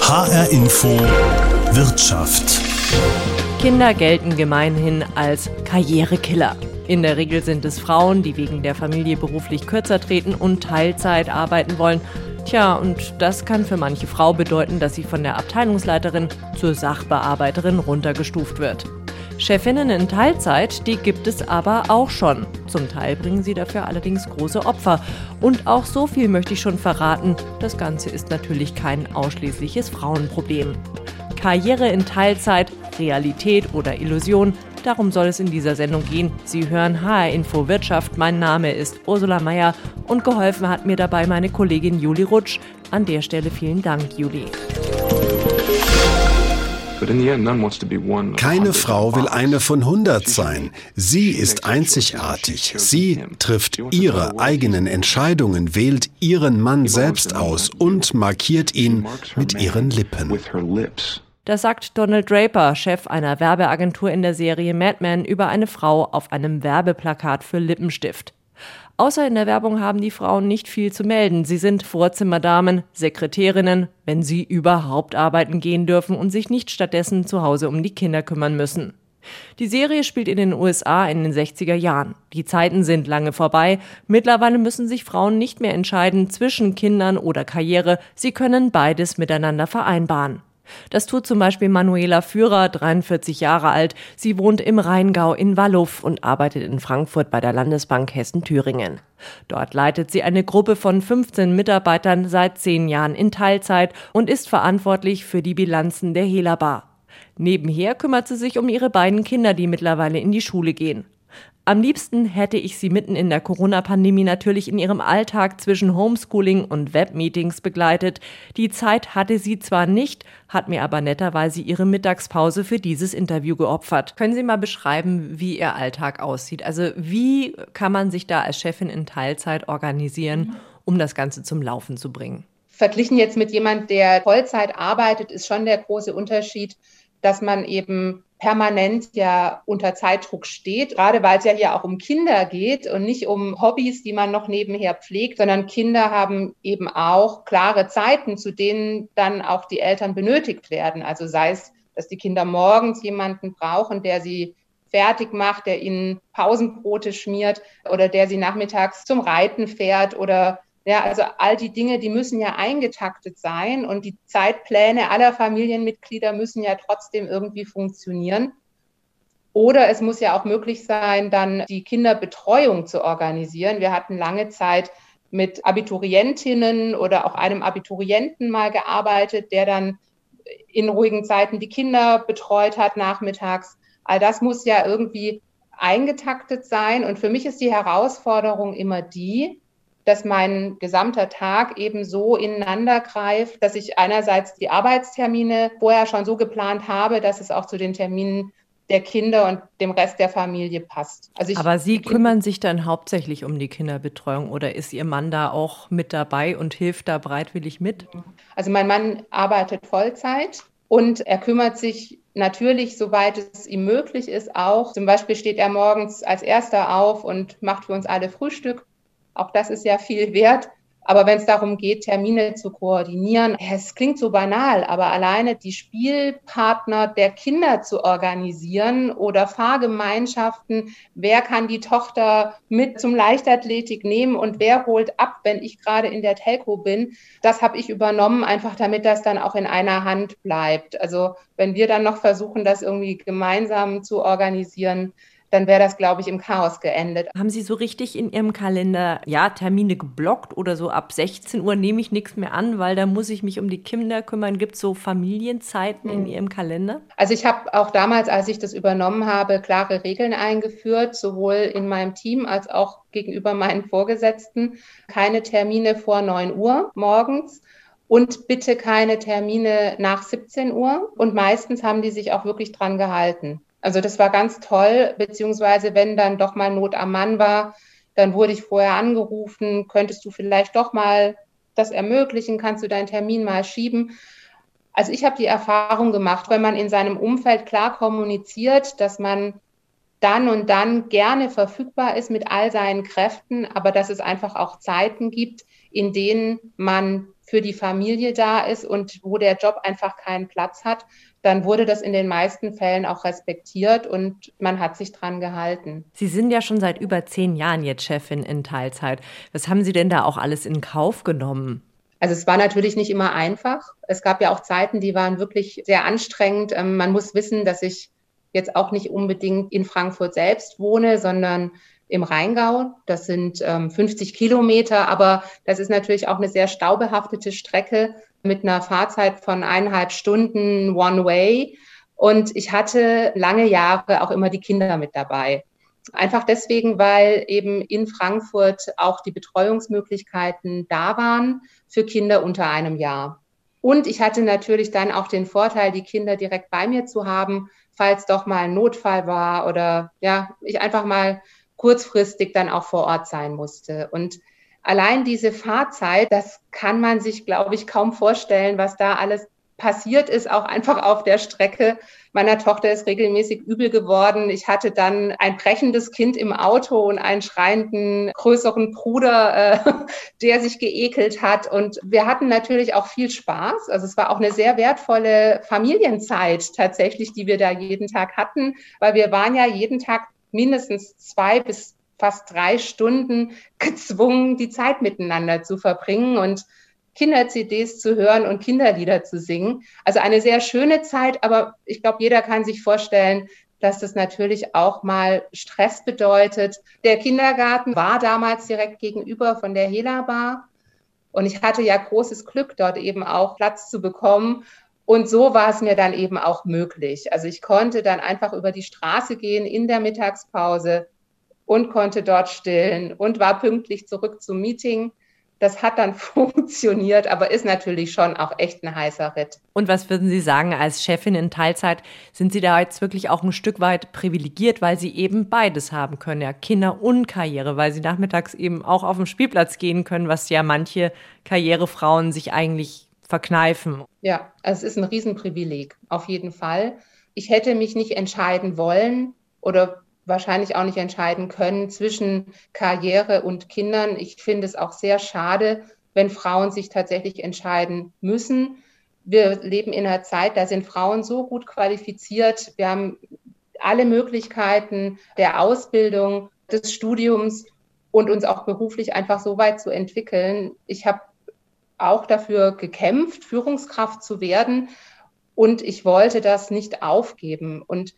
HR Info Wirtschaft. Kinder gelten gemeinhin als Karrierekiller. In der Regel sind es Frauen, die wegen der Familie beruflich kürzer treten und Teilzeit arbeiten wollen. Tja, und das kann für manche Frau bedeuten, dass sie von der Abteilungsleiterin zur Sachbearbeiterin runtergestuft wird. Chefinnen in Teilzeit, die gibt es aber auch schon. Zum Teil bringen sie dafür allerdings große Opfer. Und auch so viel möchte ich schon verraten, das Ganze ist natürlich kein ausschließliches Frauenproblem. Karriere in Teilzeit, Realität oder Illusion, darum soll es in dieser Sendung gehen. Sie hören HR Info Wirtschaft. Mein Name ist Ursula Mayer und geholfen hat mir dabei meine Kollegin Juli Rutsch. An der Stelle vielen Dank, Juli. Keine Frau will eine von 100 sein. Sie ist einzigartig. Sie trifft ihre eigenen Entscheidungen, wählt ihren Mann selbst aus und markiert ihn mit ihren Lippen. Das sagt Donald Draper, Chef einer Werbeagentur in der Serie Mad Men, über eine Frau auf einem Werbeplakat für Lippenstift. Außer in der Werbung haben die Frauen nicht viel zu melden. Sie sind Vorzimmerdamen, Sekretärinnen, wenn sie überhaupt arbeiten gehen dürfen und sich nicht stattdessen zu Hause um die Kinder kümmern müssen. Die Serie spielt in den USA in den 60er Jahren. Die Zeiten sind lange vorbei. Mittlerweile müssen sich Frauen nicht mehr entscheiden zwischen Kindern oder Karriere. Sie können beides miteinander vereinbaren. Das tut zum Beispiel Manuela Führer, 43 Jahre alt. Sie wohnt im Rheingau in Walluff und arbeitet in Frankfurt bei der Landesbank Hessen-Thüringen. Dort leitet sie eine Gruppe von 15 Mitarbeitern seit zehn Jahren in Teilzeit und ist verantwortlich für die Bilanzen der Hela Nebenher kümmert sie sich um ihre beiden Kinder, die mittlerweile in die Schule gehen. Am liebsten hätte ich sie mitten in der Corona-Pandemie natürlich in ihrem Alltag zwischen Homeschooling und Webmeetings begleitet. Die Zeit hatte sie zwar nicht, hat mir aber netterweise ihre Mittagspause für dieses Interview geopfert. Können Sie mal beschreiben, wie Ihr Alltag aussieht? Also wie kann man sich da als Chefin in Teilzeit organisieren, um das Ganze zum Laufen zu bringen? Verglichen jetzt mit jemand, der Vollzeit arbeitet, ist schon der große Unterschied, dass man eben permanent ja unter Zeitdruck steht, gerade weil es ja hier auch um Kinder geht und nicht um Hobbys, die man noch nebenher pflegt, sondern Kinder haben eben auch klare Zeiten, zu denen dann auch die Eltern benötigt werden. Also sei es, dass die Kinder morgens jemanden brauchen, der sie fertig macht, der ihnen Pausenbrote schmiert oder der sie nachmittags zum Reiten fährt oder ja, also all die Dinge, die müssen ja eingetaktet sein und die Zeitpläne aller Familienmitglieder müssen ja trotzdem irgendwie funktionieren. Oder es muss ja auch möglich sein, dann die Kinderbetreuung zu organisieren. Wir hatten lange Zeit mit Abiturientinnen oder auch einem Abiturienten mal gearbeitet, der dann in ruhigen Zeiten die Kinder betreut hat nachmittags. All das muss ja irgendwie eingetaktet sein. Und für mich ist die Herausforderung immer die, dass mein gesamter Tag eben so ineinander greift, dass ich einerseits die Arbeitstermine vorher schon so geplant habe, dass es auch zu den Terminen der Kinder und dem Rest der Familie passt. Also Aber Sie kümmern sich dann hauptsächlich um die Kinderbetreuung oder ist Ihr Mann da auch mit dabei und hilft da bereitwillig mit? Also mein Mann arbeitet Vollzeit und er kümmert sich natürlich, soweit es ihm möglich ist, auch. Zum Beispiel steht er morgens als erster auf und macht für uns alle Frühstück auch das ist ja viel wert. Aber wenn es darum geht, Termine zu koordinieren, es klingt so banal, aber alleine die Spielpartner der Kinder zu organisieren oder Fahrgemeinschaften, wer kann die Tochter mit zum Leichtathletik nehmen und wer holt ab, wenn ich gerade in der Telco bin, das habe ich übernommen, einfach damit das dann auch in einer Hand bleibt. Also wenn wir dann noch versuchen, das irgendwie gemeinsam zu organisieren, dann wäre das, glaube ich, im Chaos geendet. Haben Sie so richtig in Ihrem Kalender, ja, Termine geblockt oder so ab 16 Uhr nehme ich nichts mehr an, weil da muss ich mich um die Kinder kümmern? Gibt es so Familienzeiten in hm. Ihrem Kalender? Also ich habe auch damals, als ich das übernommen habe, klare Regeln eingeführt, sowohl in meinem Team als auch gegenüber meinen Vorgesetzten. Keine Termine vor 9 Uhr morgens und bitte keine Termine nach 17 Uhr. Und meistens haben die sich auch wirklich dran gehalten. Also das war ganz toll, beziehungsweise wenn dann doch mal Not am Mann war, dann wurde ich vorher angerufen, könntest du vielleicht doch mal das ermöglichen, kannst du deinen Termin mal schieben. Also ich habe die Erfahrung gemacht, wenn man in seinem Umfeld klar kommuniziert, dass man dann und dann gerne verfügbar ist mit all seinen Kräften, aber dass es einfach auch Zeiten gibt, in denen man für die Familie da ist und wo der Job einfach keinen Platz hat, dann wurde das in den meisten Fällen auch respektiert und man hat sich dran gehalten. Sie sind ja schon seit über zehn Jahren jetzt Chefin in Teilzeit. Was haben Sie denn da auch alles in Kauf genommen? Also es war natürlich nicht immer einfach. Es gab ja auch Zeiten, die waren wirklich sehr anstrengend. Ähm, man muss wissen, dass ich jetzt auch nicht unbedingt in Frankfurt selbst wohne, sondern im Rheingau. Das sind ähm, 50 Kilometer, aber das ist natürlich auch eine sehr staubehaftete Strecke mit einer Fahrzeit von eineinhalb Stunden One Way. Und ich hatte lange Jahre auch immer die Kinder mit dabei. Einfach deswegen, weil eben in Frankfurt auch die Betreuungsmöglichkeiten da waren für Kinder unter einem Jahr. Und ich hatte natürlich dann auch den Vorteil, die Kinder direkt bei mir zu haben, falls doch mal ein Notfall war oder ja, ich einfach mal kurzfristig dann auch vor Ort sein musste. Und allein diese Fahrzeit, das kann man sich, glaube ich, kaum vorstellen, was da alles passiert ist, auch einfach auf der Strecke. Meiner Tochter ist regelmäßig übel geworden. Ich hatte dann ein brechendes Kind im Auto und einen schreienden größeren Bruder, äh, der sich geekelt hat. Und wir hatten natürlich auch viel Spaß. Also es war auch eine sehr wertvolle Familienzeit tatsächlich, die wir da jeden Tag hatten, weil wir waren ja jeden Tag mindestens zwei bis fast drei Stunden gezwungen, die Zeit miteinander zu verbringen und Kinder-CDs zu hören und Kinderlieder zu singen. Also eine sehr schöne Zeit, aber ich glaube, jeder kann sich vorstellen, dass das natürlich auch mal Stress bedeutet. Der Kindergarten war damals direkt gegenüber von der Hela Bar. Und ich hatte ja großes Glück, dort eben auch Platz zu bekommen. Und so war es mir dann eben auch möglich. Also ich konnte dann einfach über die Straße gehen in der Mittagspause und konnte dort stillen und war pünktlich zurück zum Meeting. Das hat dann funktioniert, aber ist natürlich schon auch echt ein heißer Ritt. Und was würden Sie sagen, als Chefin in Teilzeit, sind Sie da jetzt wirklich auch ein Stück weit privilegiert, weil Sie eben beides haben können, ja, Kinder und Karriere, weil Sie nachmittags eben auch auf den Spielplatz gehen können, was ja manche Karrierefrauen sich eigentlich verkneifen. Ja, es ist ein Riesenprivileg, auf jeden Fall. Ich hätte mich nicht entscheiden wollen oder wahrscheinlich auch nicht entscheiden können zwischen Karriere und Kindern. Ich finde es auch sehr schade, wenn Frauen sich tatsächlich entscheiden müssen. Wir leben in einer Zeit, da sind Frauen so gut qualifiziert. Wir haben alle Möglichkeiten der Ausbildung, des Studiums und uns auch beruflich einfach so weit zu entwickeln. Ich habe auch dafür gekämpft, Führungskraft zu werden. Und ich wollte das nicht aufgeben. Und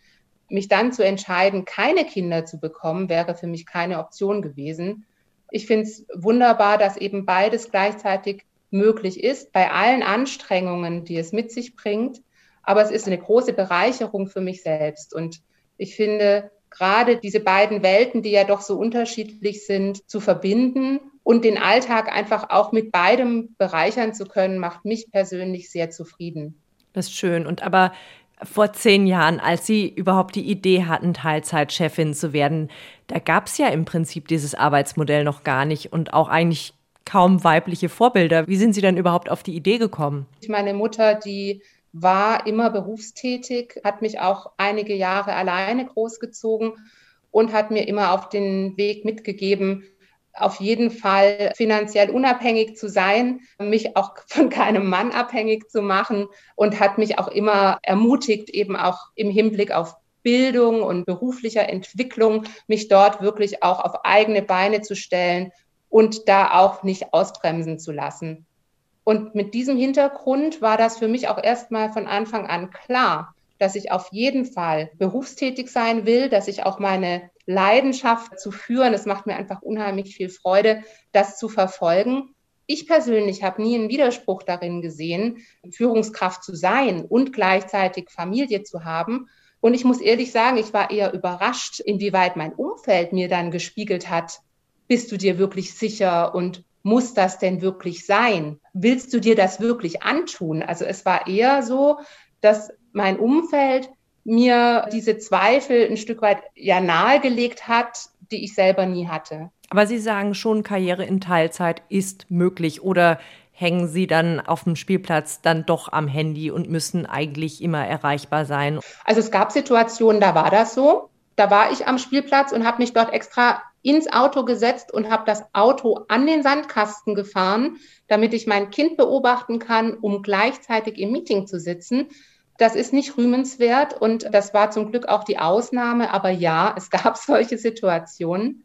mich dann zu entscheiden, keine Kinder zu bekommen, wäre für mich keine Option gewesen. Ich finde es wunderbar, dass eben beides gleichzeitig möglich ist, bei allen Anstrengungen, die es mit sich bringt. Aber es ist eine große Bereicherung für mich selbst. Und ich finde, gerade diese beiden Welten, die ja doch so unterschiedlich sind, zu verbinden und den Alltag einfach auch mit beidem bereichern zu können, macht mich persönlich sehr zufrieden. Das ist schön. Und aber vor zehn Jahren, als Sie überhaupt die Idee hatten, Teilzeitchefin zu werden, da gab es ja im Prinzip dieses Arbeitsmodell noch gar nicht und auch eigentlich kaum weibliche Vorbilder. Wie sind Sie denn überhaupt auf die Idee gekommen? Meine Mutter, die war immer berufstätig, hat mich auch einige Jahre alleine großgezogen und hat mir immer auf den Weg mitgegeben, auf jeden Fall finanziell unabhängig zu sein, mich auch von keinem Mann abhängig zu machen und hat mich auch immer ermutigt, eben auch im Hinblick auf Bildung und beruflicher Entwicklung, mich dort wirklich auch auf eigene Beine zu stellen und da auch nicht ausbremsen zu lassen. Und mit diesem Hintergrund war das für mich auch erstmal von Anfang an klar, dass ich auf jeden Fall berufstätig sein will, dass ich auch meine Leidenschaft zu führen, es macht mir einfach unheimlich viel Freude, das zu verfolgen. Ich persönlich habe nie einen Widerspruch darin gesehen, Führungskraft zu sein und gleichzeitig Familie zu haben. Und ich muss ehrlich sagen, ich war eher überrascht, inwieweit mein Umfeld mir dann gespiegelt hat, bist du dir wirklich sicher und muss das denn wirklich sein? Willst du dir das wirklich antun? Also es war eher so, dass mein Umfeld mir diese Zweifel ein Stück weit ja nahegelegt hat, die ich selber nie hatte. Aber Sie sagen schon, Karriere in Teilzeit ist möglich oder hängen Sie dann auf dem Spielplatz dann doch am Handy und müssen eigentlich immer erreichbar sein? Also es gab Situationen, da war das so. Da war ich am Spielplatz und habe mich dort extra ins Auto gesetzt und habe das Auto an den Sandkasten gefahren, damit ich mein Kind beobachten kann, um gleichzeitig im Meeting zu sitzen. Das ist nicht rühmenswert und das war zum Glück auch die Ausnahme. Aber ja, es gab solche Situationen.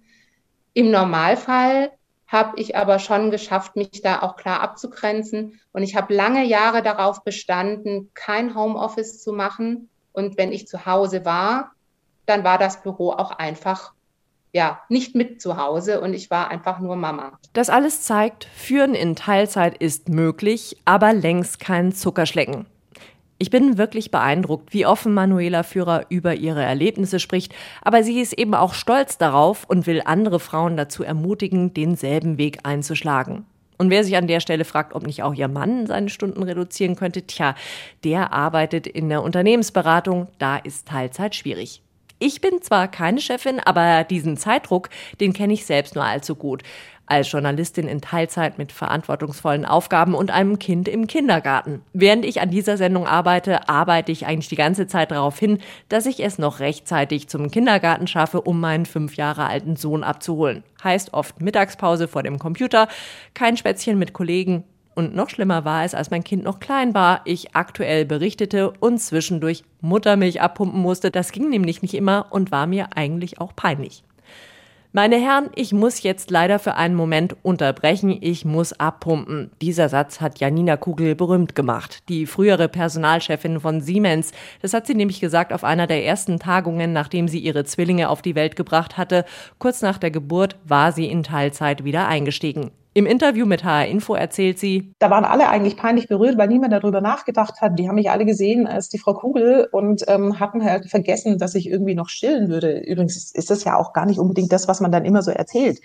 Im Normalfall habe ich aber schon geschafft, mich da auch klar abzugrenzen. Und ich habe lange Jahre darauf bestanden, kein Homeoffice zu machen. Und wenn ich zu Hause war, dann war das Büro auch einfach ja, nicht mit zu Hause und ich war einfach nur Mama. Das alles zeigt, Führen in Teilzeit ist möglich, aber längst kein Zuckerschlecken. Ich bin wirklich beeindruckt, wie offen Manuela Führer über ihre Erlebnisse spricht, aber sie ist eben auch stolz darauf und will andere Frauen dazu ermutigen, denselben Weg einzuschlagen. Und wer sich an der Stelle fragt, ob nicht auch ihr Mann seine Stunden reduzieren könnte, tja, der arbeitet in der Unternehmensberatung, da ist Teilzeit schwierig. Ich bin zwar keine Chefin, aber diesen Zeitdruck, den kenne ich selbst nur allzu gut als Journalistin in Teilzeit mit verantwortungsvollen Aufgaben und einem Kind im Kindergarten. Während ich an dieser Sendung arbeite, arbeite ich eigentlich die ganze Zeit darauf hin, dass ich es noch rechtzeitig zum Kindergarten schaffe, um meinen fünf Jahre alten Sohn abzuholen. Heißt oft Mittagspause vor dem Computer, kein Spätzchen mit Kollegen, und noch schlimmer war es, als mein Kind noch klein war, ich aktuell berichtete und zwischendurch Muttermilch abpumpen musste. Das ging nämlich nicht immer und war mir eigentlich auch peinlich. Meine Herren, ich muss jetzt leider für einen Moment unterbrechen. Ich muss abpumpen. Dieser Satz hat Janina Kugel berühmt gemacht, die frühere Personalchefin von Siemens. Das hat sie nämlich gesagt auf einer der ersten Tagungen, nachdem sie ihre Zwillinge auf die Welt gebracht hatte. Kurz nach der Geburt war sie in Teilzeit wieder eingestiegen. Im Interview mit HR Info erzählt sie, da waren alle eigentlich peinlich berührt, weil niemand darüber nachgedacht hat. Die haben mich alle gesehen als die Frau Kugel und ähm, hatten halt vergessen, dass ich irgendwie noch stillen würde. Übrigens ist das ja auch gar nicht unbedingt das, was man dann immer so erzählt.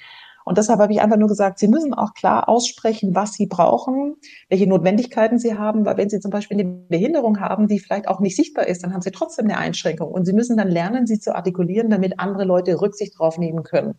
Und deshalb habe ich einfach nur gesagt, Sie müssen auch klar aussprechen, was Sie brauchen, welche Notwendigkeiten Sie haben, weil wenn Sie zum Beispiel eine Behinderung haben, die vielleicht auch nicht sichtbar ist, dann haben Sie trotzdem eine Einschränkung. Und Sie müssen dann lernen, sie zu artikulieren, damit andere Leute Rücksicht drauf nehmen können.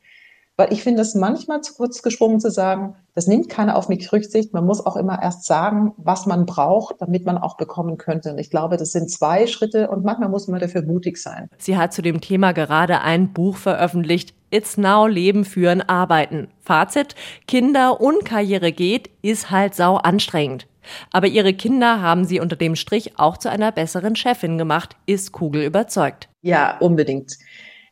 Weil ich finde es manchmal zu kurz gesprungen zu sagen, das nimmt keiner auf mich Rücksicht. Man muss auch immer erst sagen, was man braucht, damit man auch bekommen könnte. Und ich glaube, das sind zwei Schritte und manchmal muss man dafür mutig sein. Sie hat zu dem Thema gerade ein Buch veröffentlicht. It's Now Leben führen, arbeiten. Fazit, Kinder und Karriere geht, ist halt sau anstrengend. Aber ihre Kinder haben sie unter dem Strich auch zu einer besseren Chefin gemacht, ist Kugel überzeugt. Ja, unbedingt.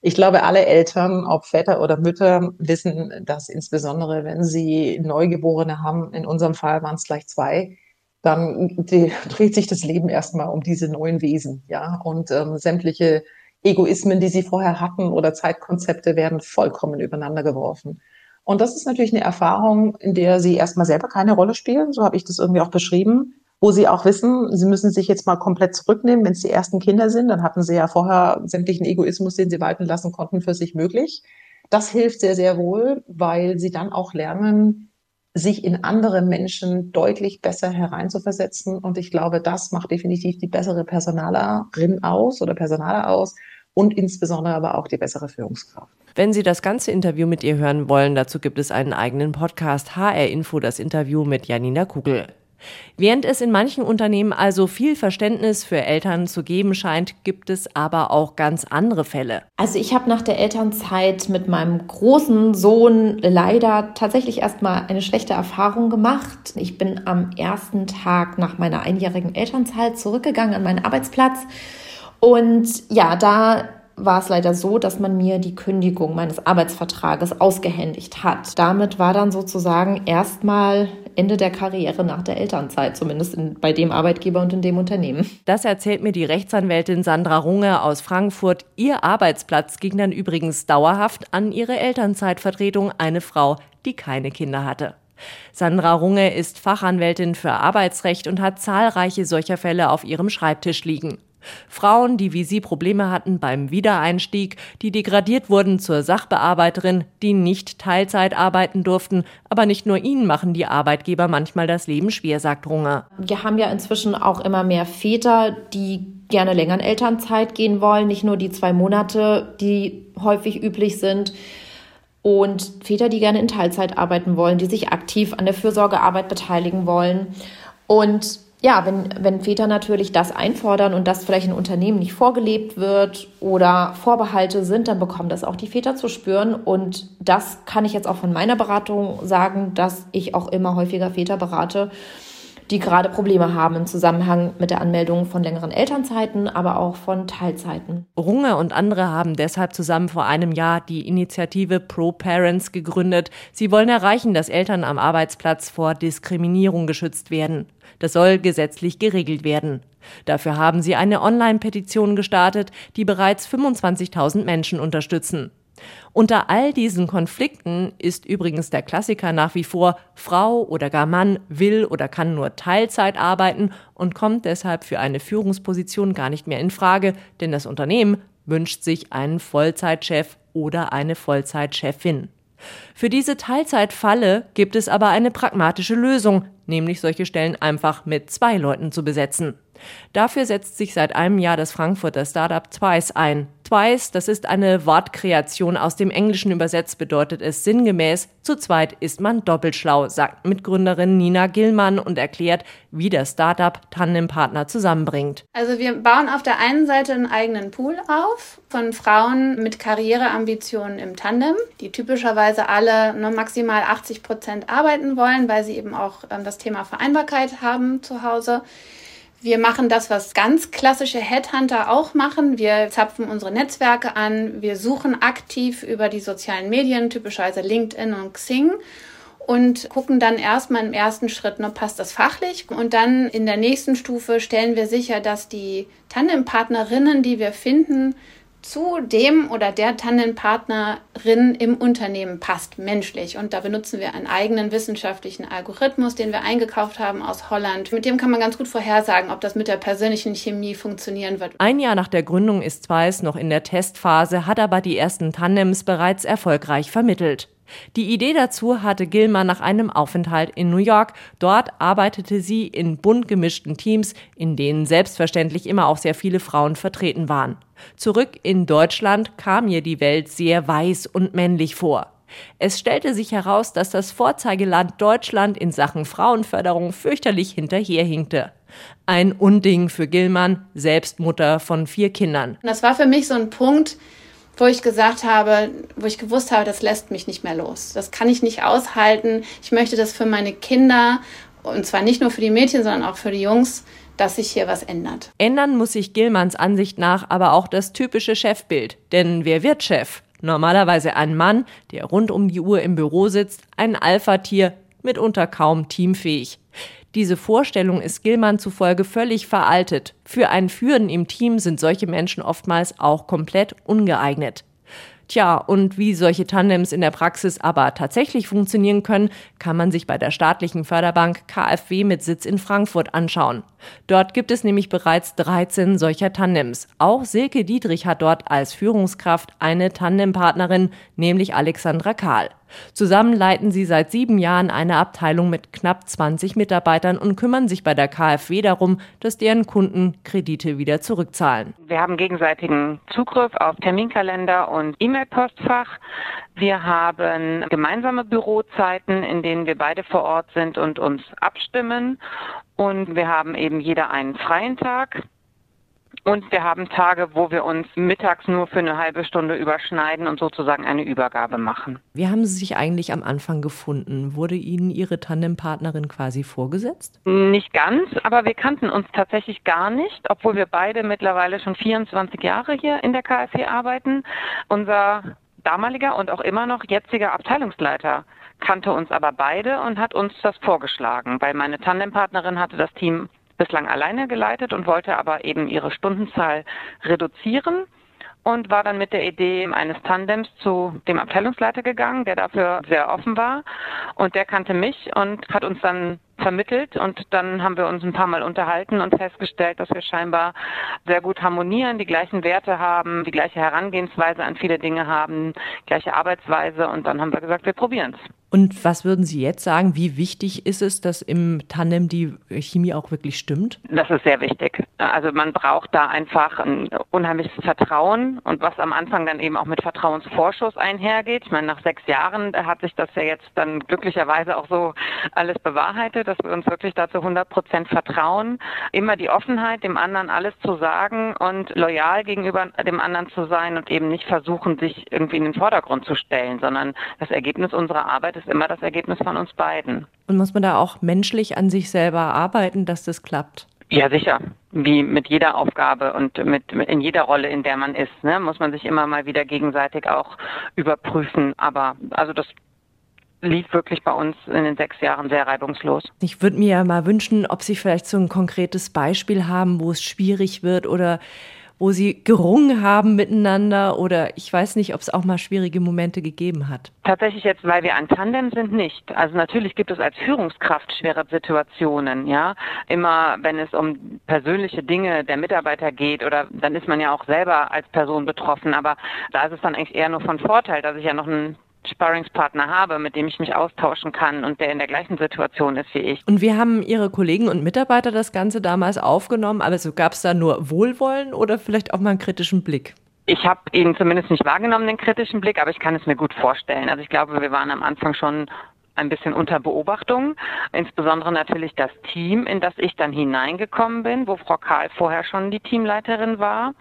Ich glaube, alle Eltern, ob Väter oder Mütter, wissen, dass insbesondere, wenn sie Neugeborene haben, in unserem Fall waren es gleich zwei, dann dreht sich das Leben erstmal um diese neuen Wesen, ja. Und ähm, sämtliche Egoismen, die sie vorher hatten oder Zeitkonzepte werden vollkommen übereinander geworfen. Und das ist natürlich eine Erfahrung, in der sie erstmal selber keine Rolle spielen. So habe ich das irgendwie auch beschrieben wo sie auch wissen, sie müssen sich jetzt mal komplett zurücknehmen, wenn es die ersten Kinder sind. Dann hatten sie ja vorher sämtlichen Egoismus, den sie walten lassen konnten, für sich möglich. Das hilft sehr, sehr wohl, weil sie dann auch lernen, sich in andere Menschen deutlich besser hereinzuversetzen. Und ich glaube, das macht definitiv die bessere Personalerin aus oder Personaler aus und insbesondere aber auch die bessere Führungskraft. Wenn Sie das ganze Interview mit ihr hören wollen, dazu gibt es einen eigenen Podcast HR Info, das Interview mit Janina Kugel. Während es in manchen Unternehmen also viel Verständnis für Eltern zu geben scheint, gibt es aber auch ganz andere Fälle. Also ich habe nach der Elternzeit mit meinem großen Sohn leider tatsächlich erstmal eine schlechte Erfahrung gemacht. Ich bin am ersten Tag nach meiner einjährigen Elternzeit zurückgegangen an meinen Arbeitsplatz. Und ja, da war es leider so, dass man mir die Kündigung meines Arbeitsvertrages ausgehändigt hat. Damit war dann sozusagen erstmal Ende der Karriere nach der Elternzeit, zumindest in, bei dem Arbeitgeber und in dem Unternehmen. Das erzählt mir die Rechtsanwältin Sandra Runge aus Frankfurt. Ihr Arbeitsplatz ging dann übrigens dauerhaft an ihre Elternzeitvertretung, eine Frau, die keine Kinder hatte. Sandra Runge ist Fachanwältin für Arbeitsrecht und hat zahlreiche solcher Fälle auf ihrem Schreibtisch liegen. Frauen, die wie sie Probleme hatten beim Wiedereinstieg, die degradiert wurden zur Sachbearbeiterin, die nicht Teilzeit arbeiten durften. Aber nicht nur ihnen machen die Arbeitgeber manchmal das Leben schwer, sagt Runge. Wir haben ja inzwischen auch immer mehr Väter, die gerne länger in Elternzeit gehen wollen, nicht nur die zwei Monate, die häufig üblich sind. Und Väter, die gerne in Teilzeit arbeiten wollen, die sich aktiv an der Fürsorgearbeit beteiligen wollen. Und ja, wenn, wenn Väter natürlich das einfordern und das vielleicht in Unternehmen nicht vorgelebt wird oder Vorbehalte sind, dann bekommen das auch die Väter zu spüren. Und das kann ich jetzt auch von meiner Beratung sagen, dass ich auch immer häufiger Väter berate, die gerade Probleme haben im Zusammenhang mit der Anmeldung von längeren Elternzeiten, aber auch von Teilzeiten. Runge und andere haben deshalb zusammen vor einem Jahr die Initiative Pro Parents gegründet. Sie wollen erreichen, dass Eltern am Arbeitsplatz vor Diskriminierung geschützt werden. Das soll gesetzlich geregelt werden. Dafür haben sie eine Online-Petition gestartet, die bereits 25.000 Menschen unterstützen. Unter all diesen Konflikten ist übrigens der Klassiker nach wie vor, Frau oder gar Mann will oder kann nur Teilzeit arbeiten und kommt deshalb für eine Führungsposition gar nicht mehr in Frage, denn das Unternehmen wünscht sich einen Vollzeitchef oder eine Vollzeitchefin. Für diese Teilzeitfalle gibt es aber eine pragmatische Lösung, nämlich solche Stellen einfach mit zwei Leuten zu besetzen. Dafür setzt sich seit einem Jahr das Frankfurter Startup Twice ein. Twice, das ist eine Wortkreation aus dem Englischen übersetzt, bedeutet es sinngemäß, zu zweit ist man doppelt schlau, sagt Mitgründerin Nina Gillmann und erklärt, wie der Startup Tandempartner zusammenbringt. Also wir bauen auf der einen Seite einen eigenen Pool auf von Frauen mit Karriereambitionen im Tandem, die typischerweise alle nur maximal 80 Prozent arbeiten wollen, weil sie eben auch ähm, das Thema Vereinbarkeit haben zu Hause. Wir machen das, was ganz klassische Headhunter auch machen. Wir zapfen unsere Netzwerke an. Wir suchen aktiv über die sozialen Medien, typischerweise LinkedIn und Xing und gucken dann erstmal im ersten Schritt, ne, passt das fachlich? Und dann in der nächsten Stufe stellen wir sicher, dass die Tandempartnerinnen, die wir finden, zu dem oder der Tandempartnerin im Unternehmen passt, menschlich. Und da benutzen wir einen eigenen wissenschaftlichen Algorithmus, den wir eingekauft haben aus Holland. Mit dem kann man ganz gut vorhersagen, ob das mit der persönlichen Chemie funktionieren wird. Ein Jahr nach der Gründung ist Zweis noch in der Testphase, hat aber die ersten Tandems bereits erfolgreich vermittelt. Die Idee dazu hatte Gilmer nach einem Aufenthalt in New York. Dort arbeitete sie in bunt gemischten Teams, in denen selbstverständlich immer auch sehr viele Frauen vertreten waren. Zurück in Deutschland kam ihr die Welt sehr weiß und männlich vor. Es stellte sich heraus, dass das Vorzeigeland Deutschland in Sachen Frauenförderung fürchterlich hinterherhinkte. Ein Unding für Gilman, selbst Mutter von vier Kindern. Das war für mich so ein Punkt, wo ich gesagt habe, wo ich gewusst habe, das lässt mich nicht mehr los. Das kann ich nicht aushalten. Ich möchte das für meine Kinder und zwar nicht nur für die Mädchen, sondern auch für die Jungs, dass sich hier was ändert. Ändern muss sich Gilmans Ansicht nach aber auch das typische Chefbild. Denn wer wird Chef? Normalerweise ein Mann, der rund um die Uhr im Büro sitzt, ein Alpha-Tier, mitunter kaum teamfähig. Diese Vorstellung ist Gilman zufolge völlig veraltet. Für ein Führen im Team sind solche Menschen oftmals auch komplett ungeeignet. Tja, und wie solche Tandems in der Praxis aber tatsächlich funktionieren können, kann man sich bei der staatlichen Förderbank KfW mit Sitz in Frankfurt anschauen. Dort gibt es nämlich bereits 13 solcher Tandems. Auch Silke Dietrich hat dort als Führungskraft eine Tandempartnerin, nämlich Alexandra Kahl. Zusammen leiten sie seit sieben Jahren eine Abteilung mit knapp 20 Mitarbeitern und kümmern sich bei der KfW darum, dass deren Kunden Kredite wieder zurückzahlen. Wir haben gegenseitigen Zugriff auf Terminkalender und E-Mail-Postfach. Wir haben gemeinsame Bürozeiten, in denen wir beide vor Ort sind und uns abstimmen. Und wir haben eben jeder einen freien Tag. Und wir haben Tage, wo wir uns mittags nur für eine halbe Stunde überschneiden und sozusagen eine Übergabe machen. Wie haben Sie sich eigentlich am Anfang gefunden? Wurde Ihnen Ihre Tandempartnerin quasi vorgesetzt? Nicht ganz, aber wir kannten uns tatsächlich gar nicht, obwohl wir beide mittlerweile schon 24 Jahre hier in der KfW arbeiten. Unser damaliger und auch immer noch jetziger Abteilungsleiter kannte uns aber beide und hat uns das vorgeschlagen, weil meine Tandempartnerin hatte das Team bislang alleine geleitet und wollte aber eben ihre Stundenzahl reduzieren und war dann mit der Idee eines Tandems zu dem Abteilungsleiter gegangen, der dafür sehr offen war. Und der kannte mich und hat uns dann vermittelt und dann haben wir uns ein paar Mal unterhalten und festgestellt, dass wir scheinbar sehr gut harmonieren, die gleichen Werte haben, die gleiche Herangehensweise an viele Dinge haben, gleiche Arbeitsweise und dann haben wir gesagt, wir probieren es. Und was würden Sie jetzt sagen? Wie wichtig ist es, dass im Tandem die Chemie auch wirklich stimmt? Das ist sehr wichtig. Also man braucht da einfach ein unheimliches Vertrauen und was am Anfang dann eben auch mit Vertrauensvorschuss einhergeht. Ich meine, nach sechs Jahren hat sich das ja jetzt dann glücklicherweise auch so alles bewahrheitet dass wir uns wirklich dazu 100 Prozent vertrauen. Immer die Offenheit, dem anderen alles zu sagen und loyal gegenüber dem anderen zu sein und eben nicht versuchen, sich irgendwie in den Vordergrund zu stellen, sondern das Ergebnis unserer Arbeit ist immer das Ergebnis von uns beiden. Und muss man da auch menschlich an sich selber arbeiten, dass das klappt? Ja, sicher. Wie mit jeder Aufgabe und mit, mit in jeder Rolle, in der man ist, ne, muss man sich immer mal wieder gegenseitig auch überprüfen. Aber also das lief wirklich bei uns in den sechs Jahren sehr reibungslos. Ich würde mir ja mal wünschen, ob Sie vielleicht so ein konkretes Beispiel haben, wo es schwierig wird oder wo sie gerungen haben miteinander oder ich weiß nicht, ob es auch mal schwierige Momente gegeben hat? Tatsächlich jetzt, weil wir ein Tandem sind, nicht. Also natürlich gibt es als Führungskraft schwere Situationen, ja. Immer wenn es um persönliche Dinge der Mitarbeiter geht oder dann ist man ja auch selber als Person betroffen, aber da ist es dann eigentlich eher nur von Vorteil, dass ich ja noch einen Sparringspartner habe, mit dem ich mich austauschen kann und der in der gleichen Situation ist wie ich. Und wie haben Ihre Kollegen und Mitarbeiter das Ganze damals aufgenommen? Also gab es da nur Wohlwollen oder vielleicht auch mal einen kritischen Blick? Ich habe ihn zumindest nicht wahrgenommen, den kritischen Blick, aber ich kann es mir gut vorstellen. Also ich glaube, wir waren am Anfang schon ein bisschen unter Beobachtung. Insbesondere natürlich das Team, in das ich dann hineingekommen bin, wo Frau Karl vorher schon die Teamleiterin war.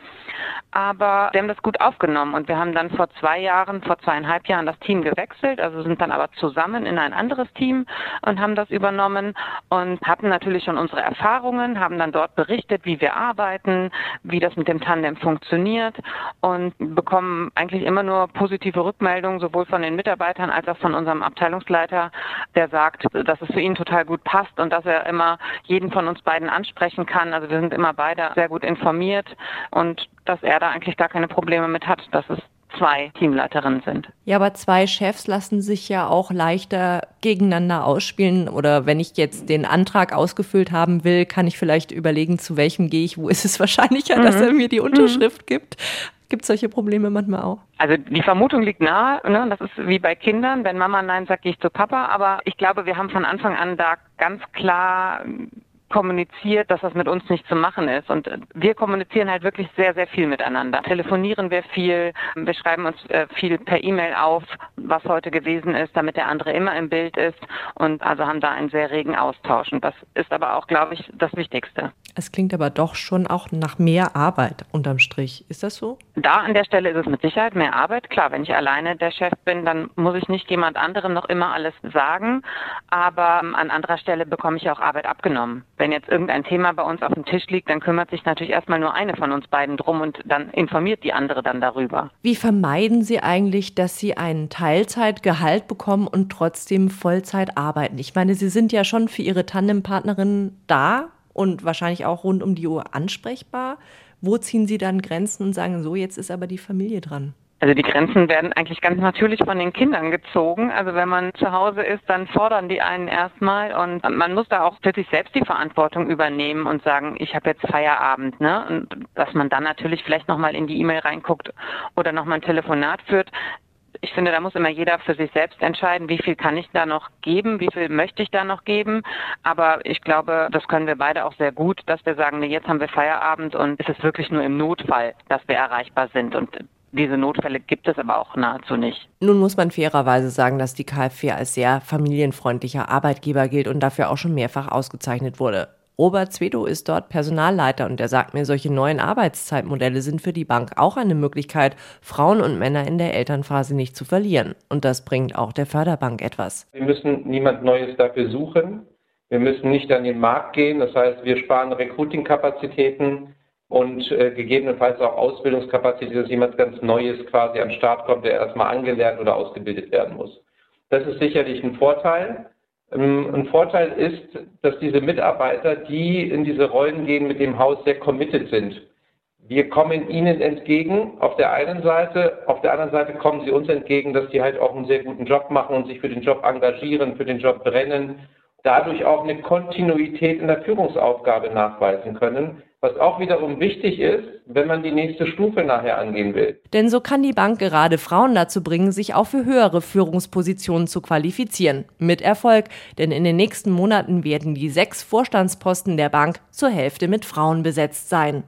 Aber wir haben das gut aufgenommen und wir haben dann vor zwei Jahren, vor zweieinhalb Jahren das Team gewechselt, also sind dann aber zusammen in ein anderes Team und haben das übernommen und hatten natürlich schon unsere Erfahrungen, haben dann dort berichtet, wie wir arbeiten, wie das mit dem Tandem funktioniert und bekommen eigentlich immer nur positive Rückmeldungen, sowohl von den Mitarbeitern als auch von unserem Abteilungsleiter, der sagt, dass es für ihn total gut passt und dass er immer jeden von uns beiden ansprechen kann. Also wir sind immer beide sehr gut informiert und dass er da eigentlich gar keine Probleme mit hat, dass es zwei Teamleiterinnen sind. Ja, aber zwei Chefs lassen sich ja auch leichter gegeneinander ausspielen. Oder wenn ich jetzt den Antrag ausgefüllt haben will, kann ich vielleicht überlegen, zu welchem gehe ich, wo ist es wahrscheinlicher, mhm. dass er mir die Unterschrift mhm. gibt. Gibt solche Probleme manchmal auch? Also die Vermutung liegt nahe, ne? das ist wie bei Kindern, wenn Mama Nein sagt, gehe ich zu Papa. Aber ich glaube, wir haben von Anfang an da ganz klar kommuniziert, dass das mit uns nicht zu machen ist. Und wir kommunizieren halt wirklich sehr, sehr viel miteinander. Telefonieren wir viel, wir schreiben uns äh, viel per E-Mail auf, was heute gewesen ist, damit der andere immer im Bild ist und also haben da einen sehr regen Austausch. Und das ist aber auch, glaube ich, das Wichtigste. Es klingt aber doch schon auch nach mehr Arbeit unterm Strich. Ist das so? Da an der Stelle ist es mit Sicherheit mehr Arbeit. Klar, wenn ich alleine der Chef bin, dann muss ich nicht jemand anderem noch immer alles sagen. Aber ähm, an anderer Stelle bekomme ich auch Arbeit abgenommen wenn jetzt irgendein Thema bei uns auf dem Tisch liegt, dann kümmert sich natürlich erstmal nur eine von uns beiden drum und dann informiert die andere dann darüber. Wie vermeiden Sie eigentlich, dass Sie einen Teilzeitgehalt bekommen und trotzdem Vollzeit arbeiten? Ich meine, Sie sind ja schon für Ihre Tandempartnerin da und wahrscheinlich auch rund um die Uhr ansprechbar. Wo ziehen Sie dann Grenzen und sagen, so, jetzt ist aber die Familie dran? Also die Grenzen werden eigentlich ganz natürlich von den Kindern gezogen. Also wenn man zu Hause ist, dann fordern die einen erstmal und man muss da auch für sich selbst die Verantwortung übernehmen und sagen, ich habe jetzt Feierabend, ne? Und dass man dann natürlich vielleicht nochmal in die E-Mail reinguckt oder nochmal ein Telefonat führt. Ich finde, da muss immer jeder für sich selbst entscheiden, wie viel kann ich da noch geben, wie viel möchte ich da noch geben. Aber ich glaube, das können wir beide auch sehr gut, dass wir sagen, nee, jetzt haben wir Feierabend und es ist wirklich nur im Notfall, dass wir erreichbar sind. Und diese Notfälle gibt es aber auch nahezu nicht. Nun muss man fairerweise sagen, dass die KfW als sehr familienfreundlicher Arbeitgeber gilt und dafür auch schon mehrfach ausgezeichnet wurde. Robert Zwedo ist dort Personalleiter und er sagt mir, solche neuen Arbeitszeitmodelle sind für die Bank auch eine Möglichkeit, Frauen und Männer in der Elternphase nicht zu verlieren. Und das bringt auch der Förderbank etwas. Wir müssen niemand Neues dafür suchen. Wir müssen nicht an den Markt gehen. Das heißt, wir sparen Recruiting-Kapazitäten und äh, gegebenenfalls auch Ausbildungskapazität, dass jemand ganz Neues quasi an den Start kommt, der erstmal angelernt oder ausgebildet werden muss. Das ist sicherlich ein Vorteil. Ähm, ein Vorteil ist, dass diese Mitarbeiter, die in diese Rollen gehen, mit dem Haus sehr committed sind. Wir kommen ihnen entgegen auf der einen Seite, auf der anderen Seite kommen sie uns entgegen, dass die halt auch einen sehr guten Job machen und sich für den Job engagieren, für den Job brennen, dadurch auch eine Kontinuität in der Führungsaufgabe nachweisen können, was auch wiederum wichtig ist, wenn man die nächste Stufe nachher angehen will. Denn so kann die Bank gerade Frauen dazu bringen, sich auch für höhere Führungspositionen zu qualifizieren. Mit Erfolg, denn in den nächsten Monaten werden die sechs Vorstandsposten der Bank zur Hälfte mit Frauen besetzt sein.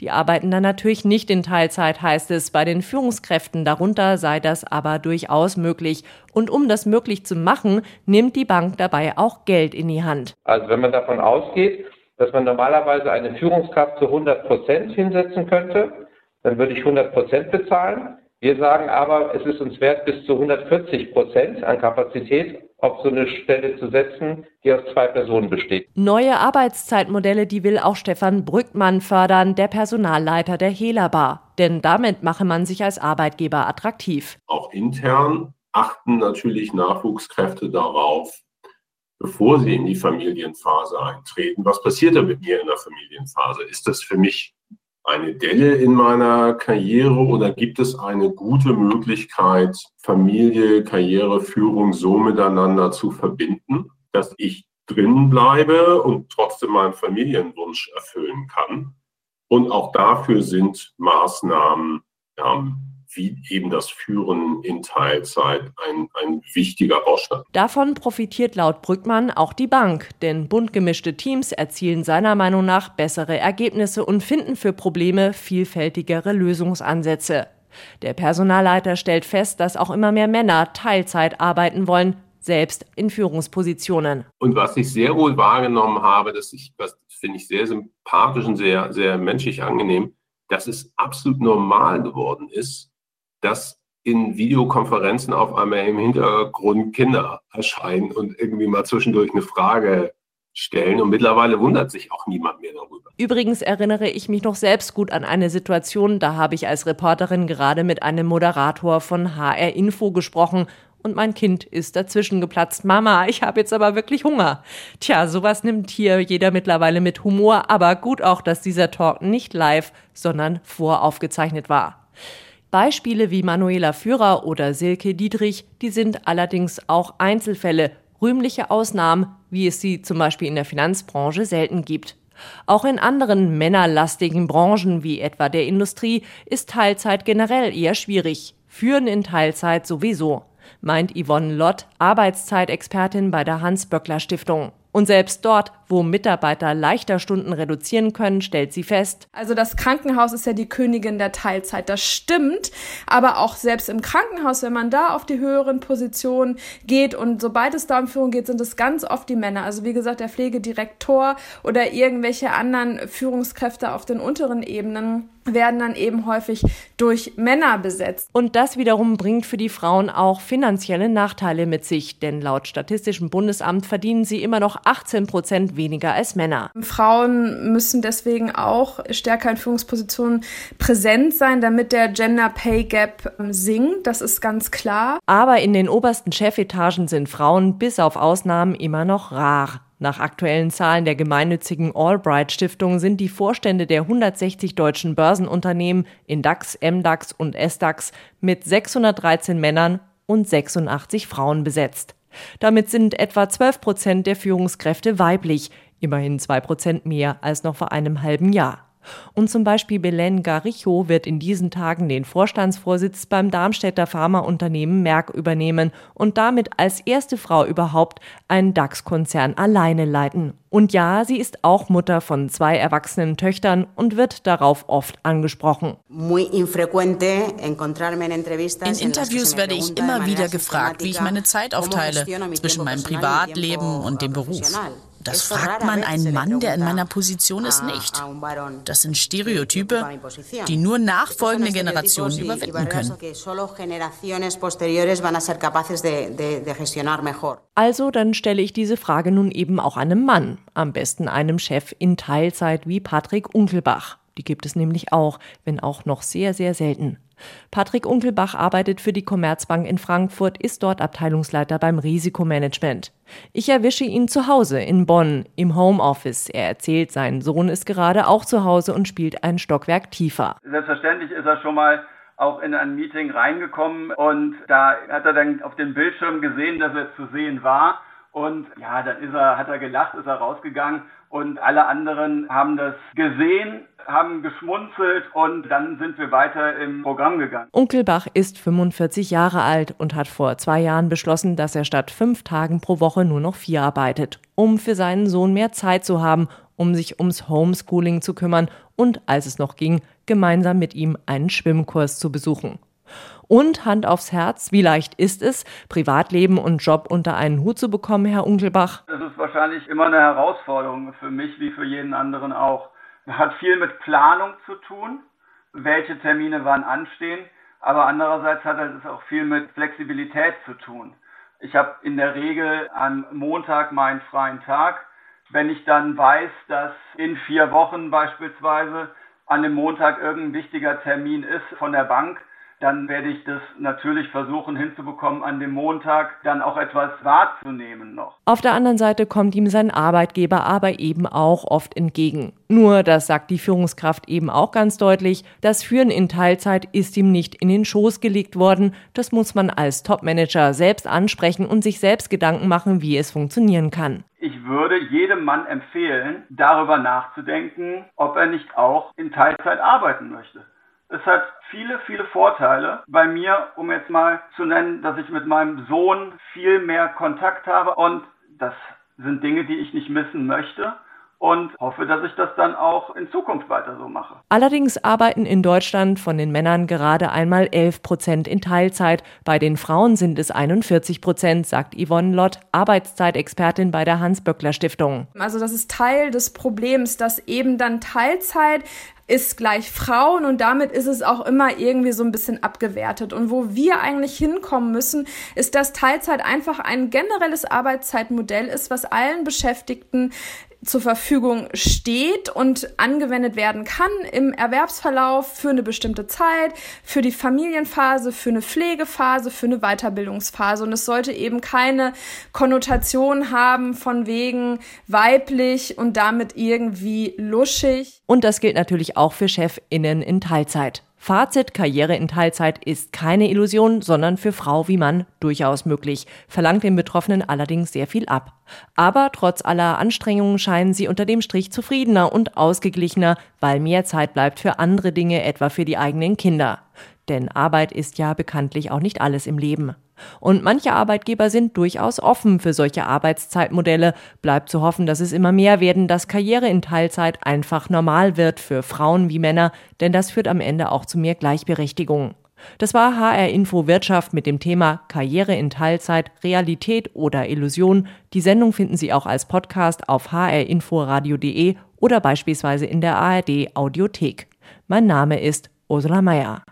Die arbeiten dann natürlich nicht in Teilzeit, heißt es. Bei den Führungskräften darunter sei das aber durchaus möglich. Und um das möglich zu machen, nimmt die Bank dabei auch Geld in die Hand. Also wenn man davon ausgeht, dass man normalerweise eine Führungskraft zu 100 Prozent hinsetzen könnte, dann würde ich 100 Prozent bezahlen. Wir sagen aber, es ist uns wert, bis zu 140 Prozent an Kapazität auf so eine Stelle zu setzen, die aus zwei Personen besteht. Neue Arbeitszeitmodelle, die will auch Stefan Brückmann fördern, der Personalleiter der Helabar. Denn damit mache man sich als Arbeitgeber attraktiv. Auch intern achten natürlich Nachwuchskräfte darauf, bevor sie in die Familienphase eintreten. Was passiert da mit mir in der Familienphase? Ist das für mich eine Delle in meiner Karriere oder gibt es eine gute Möglichkeit, Familie, Karriere, Führung so miteinander zu verbinden, dass ich drin bleibe und trotzdem meinen Familienwunsch erfüllen kann? Und auch dafür sind Maßnahmen ähm, wie eben das Führen in Teilzeit ein, ein wichtiger Baustein. Davon profitiert laut Brückmann auch die Bank, denn bunt gemischte Teams erzielen seiner Meinung nach bessere Ergebnisse und finden für Probleme vielfältigere Lösungsansätze. Der Personalleiter stellt fest, dass auch immer mehr Männer Teilzeit arbeiten wollen, selbst in Führungspositionen. Und was ich sehr wohl wahrgenommen habe, das, ich, das finde ich sehr sympathisch und sehr, sehr menschlich angenehm, dass es absolut normal geworden ist, dass in Videokonferenzen auf einmal im Hintergrund Kinder erscheinen und irgendwie mal zwischendurch eine Frage stellen. Und mittlerweile wundert sich auch niemand mehr darüber. Übrigens erinnere ich mich noch selbst gut an eine Situation, da habe ich als Reporterin gerade mit einem Moderator von HR Info gesprochen und mein Kind ist dazwischen geplatzt. Mama, ich habe jetzt aber wirklich Hunger. Tja, sowas nimmt hier jeder mittlerweile mit Humor, aber gut auch, dass dieser Talk nicht live, sondern voraufgezeichnet war. Beispiele wie Manuela Führer oder Silke Dietrich, die sind allerdings auch Einzelfälle, rühmliche Ausnahmen, wie es sie zum Beispiel in der Finanzbranche selten gibt. Auch in anderen männerlastigen Branchen wie etwa der Industrie ist Teilzeit generell eher schwierig, führen in Teilzeit sowieso, meint Yvonne Lott, Arbeitszeitexpertin bei der Hans-Böckler Stiftung. Und selbst dort, wo Mitarbeiter leichter Stunden reduzieren können, stellt sie fest. Also das Krankenhaus ist ja die Königin der Teilzeit. Das stimmt. Aber auch selbst im Krankenhaus, wenn man da auf die höheren Positionen geht und sobald es da um Führung geht, sind es ganz oft die Männer. Also wie gesagt, der Pflegedirektor oder irgendwelche anderen Führungskräfte auf den unteren Ebenen werden dann eben häufig durch Männer besetzt. Und das wiederum bringt für die Frauen auch finanzielle Nachteile mit sich, denn laut Statistischem Bundesamt verdienen sie immer noch 18 Prozent weniger als Männer. Frauen müssen deswegen auch stärker in Führungspositionen präsent sein, damit der Gender Pay Gap ähm, sinkt. Das ist ganz klar. Aber in den obersten Chefetagen sind Frauen bis auf Ausnahmen immer noch rar. Nach aktuellen Zahlen der gemeinnützigen Albright Stiftung sind die Vorstände der 160 deutschen Börsenunternehmen in DAX, MDAX und SDAX mit 613 Männern und 86 Frauen besetzt. Damit sind etwa 12 Prozent der Führungskräfte weiblich, immerhin zwei Prozent mehr als noch vor einem halben Jahr. Und zum Beispiel Belen Garicho wird in diesen Tagen den Vorstandsvorsitz beim Darmstädter Pharmaunternehmen Merck übernehmen und damit als erste Frau überhaupt einen DAX-Konzern alleine leiten. Und ja, sie ist auch Mutter von zwei erwachsenen Töchtern und wird darauf oft angesprochen. In Interviews werde ich immer wieder gefragt, wie ich meine Zeit aufteile zwischen meinem Privatleben und dem Beruf. Das fragt man einen Mann, der in meiner Position ist, nicht. Das sind Stereotype, die nur nachfolgende Generationen überwinden können. Also dann stelle ich diese Frage nun eben auch einem Mann, am besten einem Chef in Teilzeit wie Patrick Unkelbach. Die gibt es nämlich auch, wenn auch noch sehr, sehr selten. Patrick Unkelbach arbeitet für die Commerzbank in Frankfurt, ist dort Abteilungsleiter beim Risikomanagement. Ich erwische ihn zu Hause in Bonn im Homeoffice. Er erzählt, sein Sohn ist gerade auch zu Hause und spielt ein Stockwerk tiefer. Selbstverständlich ist er schon mal auch in ein Meeting reingekommen und da hat er dann auf dem Bildschirm gesehen, dass er zu sehen war. Und ja, dann ist er, hat er gelacht, ist er rausgegangen und alle anderen haben das gesehen, haben geschmunzelt und dann sind wir weiter im Programm gegangen. Unkelbach ist 45 Jahre alt und hat vor zwei Jahren beschlossen, dass er statt fünf Tagen pro Woche nur noch vier arbeitet, um für seinen Sohn mehr Zeit zu haben um sich ums Homeschooling zu kümmern und, als es noch ging, gemeinsam mit ihm einen Schwimmkurs zu besuchen. Und Hand aufs Herz, wie leicht ist es, Privatleben und Job unter einen Hut zu bekommen, Herr Unkelbach? Das ist wahrscheinlich immer eine Herausforderung für mich wie für jeden anderen auch. Hat viel mit Planung zu tun, welche Termine wann anstehen, aber andererseits hat es auch viel mit Flexibilität zu tun. Ich habe in der Regel am Montag meinen freien Tag. Wenn ich dann weiß, dass in vier Wochen beispielsweise an dem Montag irgendein wichtiger Termin ist von der Bank, dann werde ich das natürlich versuchen hinzubekommen, an dem Montag dann auch etwas wahrzunehmen noch. Auf der anderen Seite kommt ihm sein Arbeitgeber aber eben auch oft entgegen. Nur, das sagt die Führungskraft eben auch ganz deutlich, das Führen in Teilzeit ist ihm nicht in den Schoß gelegt worden. Das muss man als Topmanager selbst ansprechen und sich selbst Gedanken machen, wie es funktionieren kann. Ich würde jedem Mann empfehlen, darüber nachzudenken, ob er nicht auch in Teilzeit arbeiten möchte. Es hat viele, viele Vorteile. Bei mir, um jetzt mal zu nennen, dass ich mit meinem Sohn viel mehr Kontakt habe und das sind Dinge, die ich nicht missen möchte und hoffe, dass ich das dann auch in Zukunft weiter so mache. Allerdings arbeiten in Deutschland von den Männern gerade einmal 11 Prozent in Teilzeit. Bei den Frauen sind es 41 Prozent, sagt Yvonne Lott, Arbeitszeitexpertin bei der Hans-Böckler-Stiftung. Also das ist Teil des Problems, dass eben dann Teilzeit ist gleich Frauen und damit ist es auch immer irgendwie so ein bisschen abgewertet. Und wo wir eigentlich hinkommen müssen, ist, dass Teilzeit einfach ein generelles Arbeitszeitmodell ist, was allen Beschäftigten zur Verfügung steht und angewendet werden kann im Erwerbsverlauf für eine bestimmte Zeit, für die Familienphase, für eine Pflegephase, für eine Weiterbildungsphase. Und es sollte eben keine Konnotation haben von wegen weiblich und damit irgendwie luschig. Und das gilt natürlich auch für Chefinnen in Teilzeit. Fazit, Karriere in Teilzeit ist keine Illusion, sondern für Frau wie Mann durchaus möglich, verlangt den Betroffenen allerdings sehr viel ab. Aber trotz aller Anstrengungen scheinen sie unter dem Strich zufriedener und ausgeglichener, weil mehr Zeit bleibt für andere Dinge, etwa für die eigenen Kinder. Denn Arbeit ist ja bekanntlich auch nicht alles im Leben. Und manche Arbeitgeber sind durchaus offen für solche Arbeitszeitmodelle. Bleibt zu hoffen, dass es immer mehr werden, dass Karriere in Teilzeit einfach normal wird für Frauen wie Männer, denn das führt am Ende auch zu mehr Gleichberechtigung. Das war HR Info Wirtschaft mit dem Thema Karriere in Teilzeit, Realität oder Illusion. Die Sendung finden Sie auch als Podcast auf hrinforadio.de oder beispielsweise in der ARD Audiothek. Mein Name ist Ursula Meier.